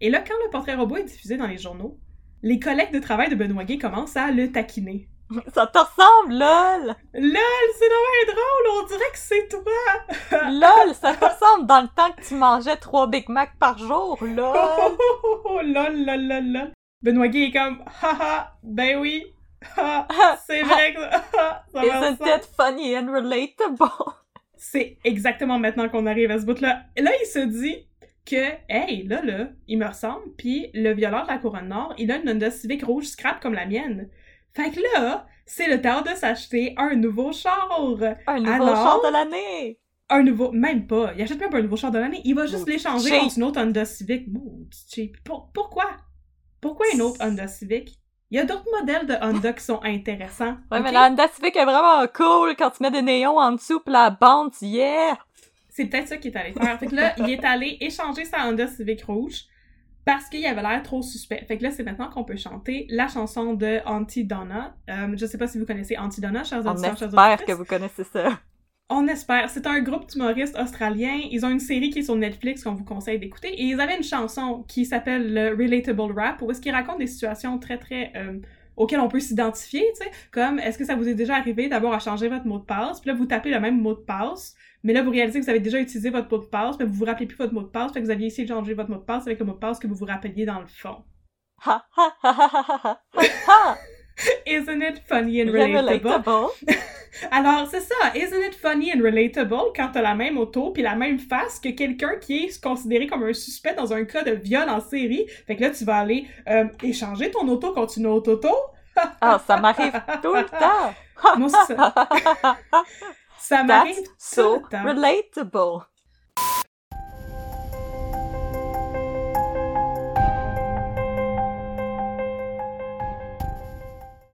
Et là, quand le portrait robot est diffusé dans les journaux, les collègues de travail de Benoît Gay commencent à le taquiner. Ça te ressemble, lol! LOL, c'est vraiment drôle, on dirait que c'est toi! lol, ça te ressemble dans le temps que tu mangeais trois Big Mac par jour, lol! oh, oh, oh, lol, lol, lol, lol. Benoît Gay est comme, haha, ben oui, ha, c'est vrai que ha, ça va Isn't it funny and relatable? C'est exactement maintenant qu'on arrive à ce bout-là. Là, il se dit que, hey, là, là, il me ressemble, puis le violeur de la Couronne Nord, il a une Honda Civic rouge scrap comme la mienne. Fait que là, c'est le temps de s'acheter un nouveau char. Un nouveau Alors? char de l'année! Un nouveau, même pas. Il achète même pas un nouveau char de l'année. Il va juste l'échanger contre une autre Honda Civic. Maudit cheap. Pour- pourquoi? Pourquoi une autre Honda Civic? Il y a d'autres modèles de Honda qui sont intéressants. Ouais, mais la Honda Civic est vraiment cool quand tu mets des néons en dessous pis la bande, yeah! C'est peut-être ça qu'il est allé faire. Fait que là, il est allé échanger sa Honda Civic rouge parce qu'il avait l'air trop suspect. Fait que là, c'est maintenant qu'on peut chanter la chanson de Auntie Donna. Euh, je sais pas si vous connaissez Auntie Donna, chers On auditeurs, chers espère que vous connaissez ça. On espère. C'est un groupe d'humoristes australiens. Ils ont une série qui est sur Netflix qu'on vous conseille d'écouter. Et ils avaient une chanson qui s'appelle le Relatable Rap, où est-ce qu'ils racontent des situations très, très... euh, auxquelles on peut s'identifier, tu sais. Comme, est-ce que ça vous est déjà arrivé d'abord à changer votre mot de passe, puis là, vous tapez le même mot de passe, mais là, vous réalisez que vous avez déjà utilisé votre mot de passe, mais vous vous rappelez plus votre mot de passe, fait que vous aviez essayé de changer votre mot de passe avec le mot de passe que vous vous rappeliez dans le fond. Ha ha ha ha ha ha ha! Isn't it funny and relatable? relatable. Alors, c'est ça. Isn't it funny and relatable quand t'as la même auto puis la même face que quelqu'un qui est considéré comme un suspect dans un cas de viol en série? Fait que là, tu vas aller euh, échanger ton auto contre une autre auto? Ah, ça m'arrive tout le temps! Moi, ça. Ça m'arrive tout so le temps. relatable!